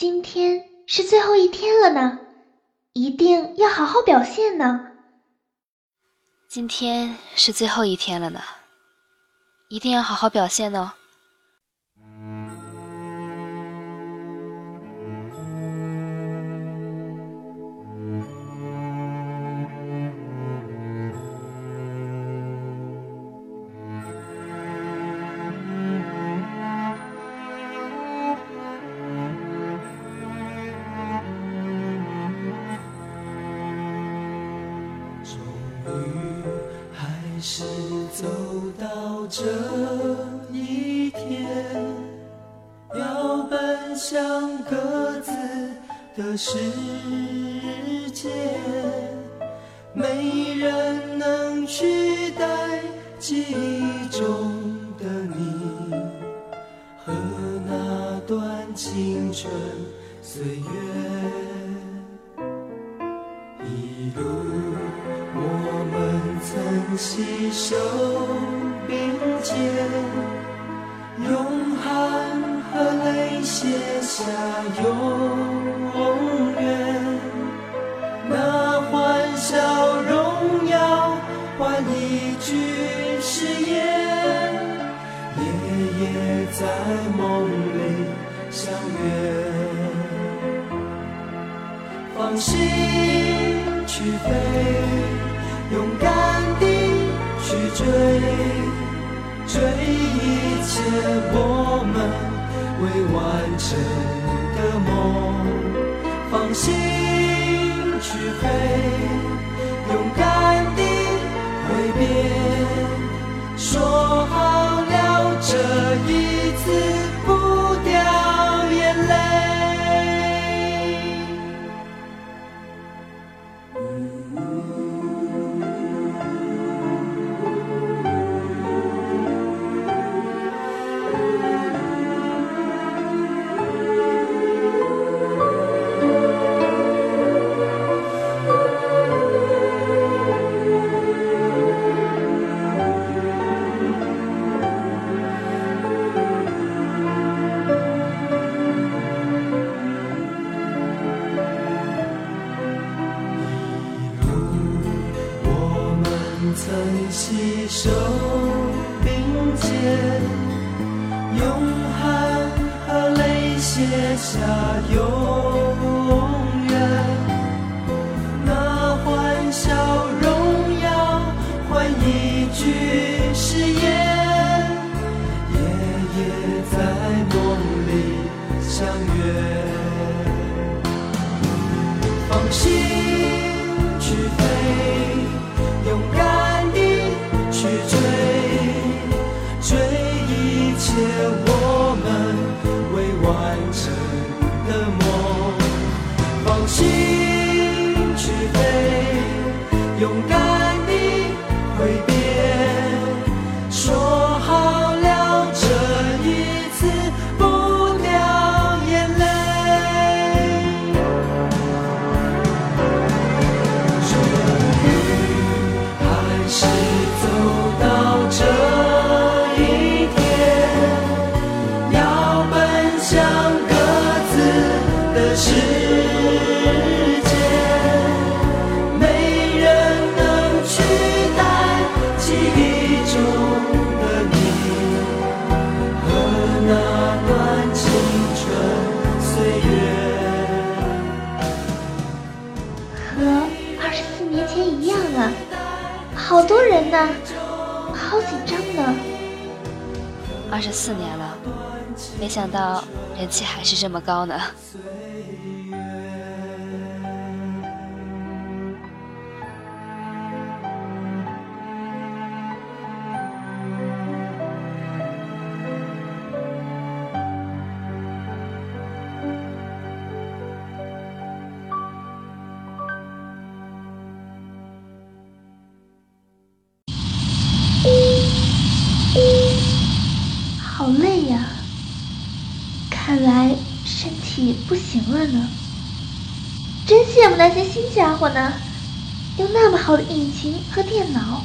今天是最后一天了呢，一定要好好表现呢。今天是最后一天了呢，一定要好好表现哦。这一天，要奔向各自的世界，没人能取代记忆中的你和那段青春岁月。一路，我们曾携手并肩，用汗和泪写下永远。那欢笑荣耀换一句誓言，夜夜在梦里相约。放心去飞，勇敢地。去追，追一切我们未完成的梦，放心。下永远那欢笑荣耀换一句。没想到人气还是这么高呢。也不行了呢？真羡慕那些新家伙呢？有那么好的引擎和电脑？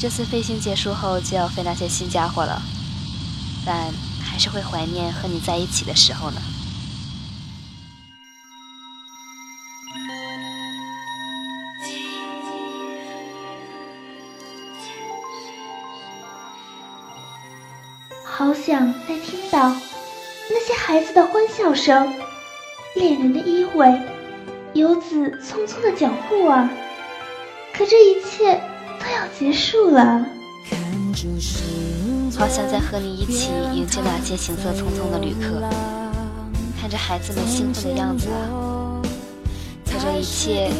这次飞行结束后就要飞那些新家伙了但还是会怀念和你在一起的时候呢。好想再听到些孩子的欢笑声、恋人的依偎、游子匆匆的脚步啊！可这一切都要结束了。好想再和你一起迎接那些行色匆匆的旅客，看着孩子们兴奋的样子啊！可这一切，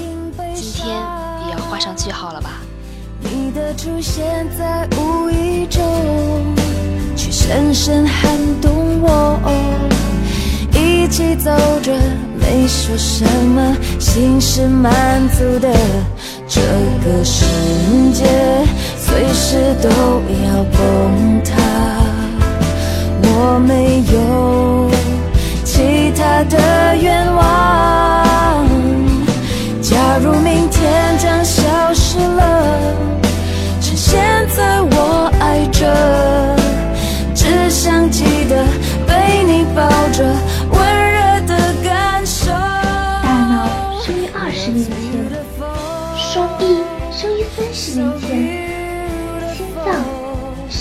今天也要画上句号了吧？你的出现在无意中，却深深撼动我。一起走着，没说什么，心是满足的。这个世界随时都要崩塌，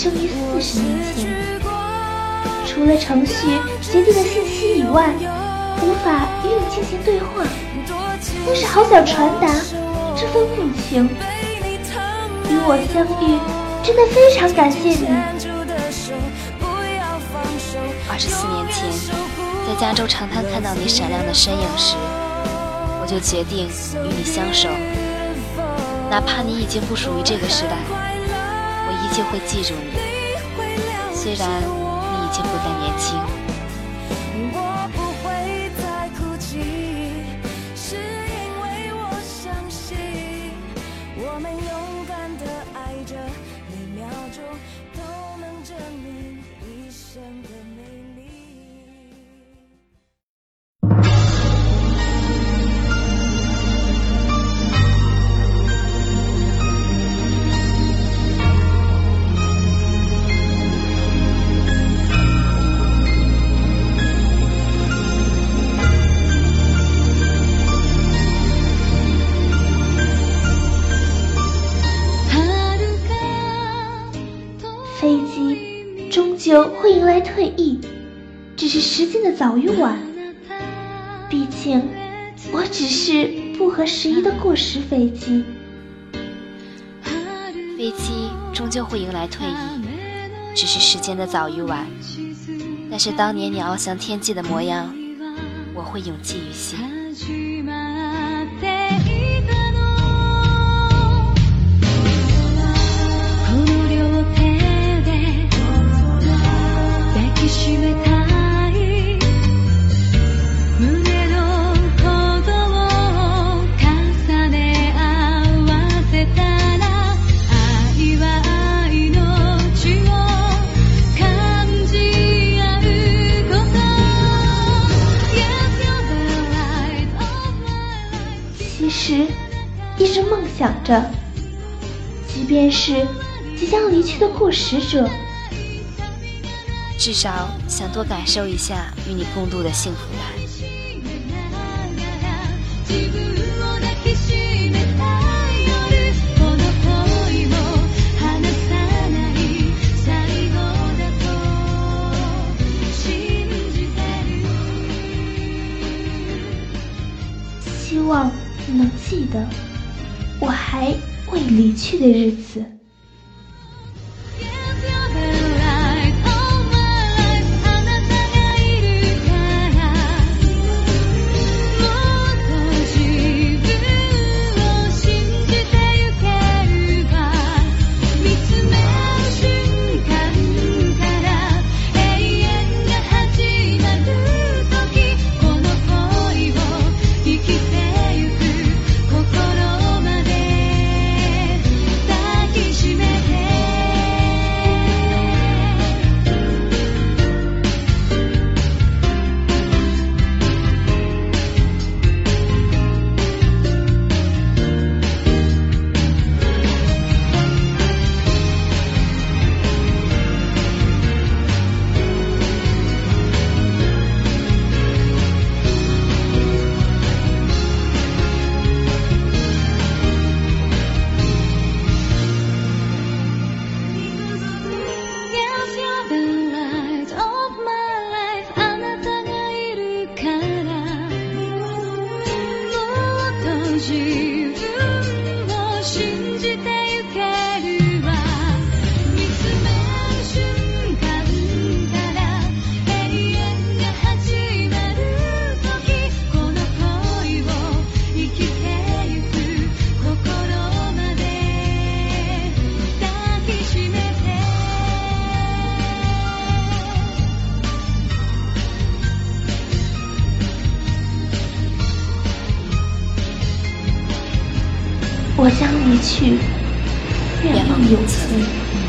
生于四十年前。除了程序决定的信息以外，无法与你进行对话，但是好想传达这份共情。与我相遇，真的非常感谢你。二十四年前，在加州长滩看到你闪亮的身影时，我就决定与你相守。哪怕你已经不属于这个时代，就会记住你。虽然你已经不再年轻。会迎来退役，只是时间的早与晚。毕竟，我只是不合时宜的过时飞机。飞机终究会迎来退役，只是时间的早与晚。但是当年你翱翔天际的模样，我会永记于心。着，即便是即将离去的过时者，至少想多感受一下与你共度的幸福感。希望你能记得。我还未离去的日子。将离去，愿望有存。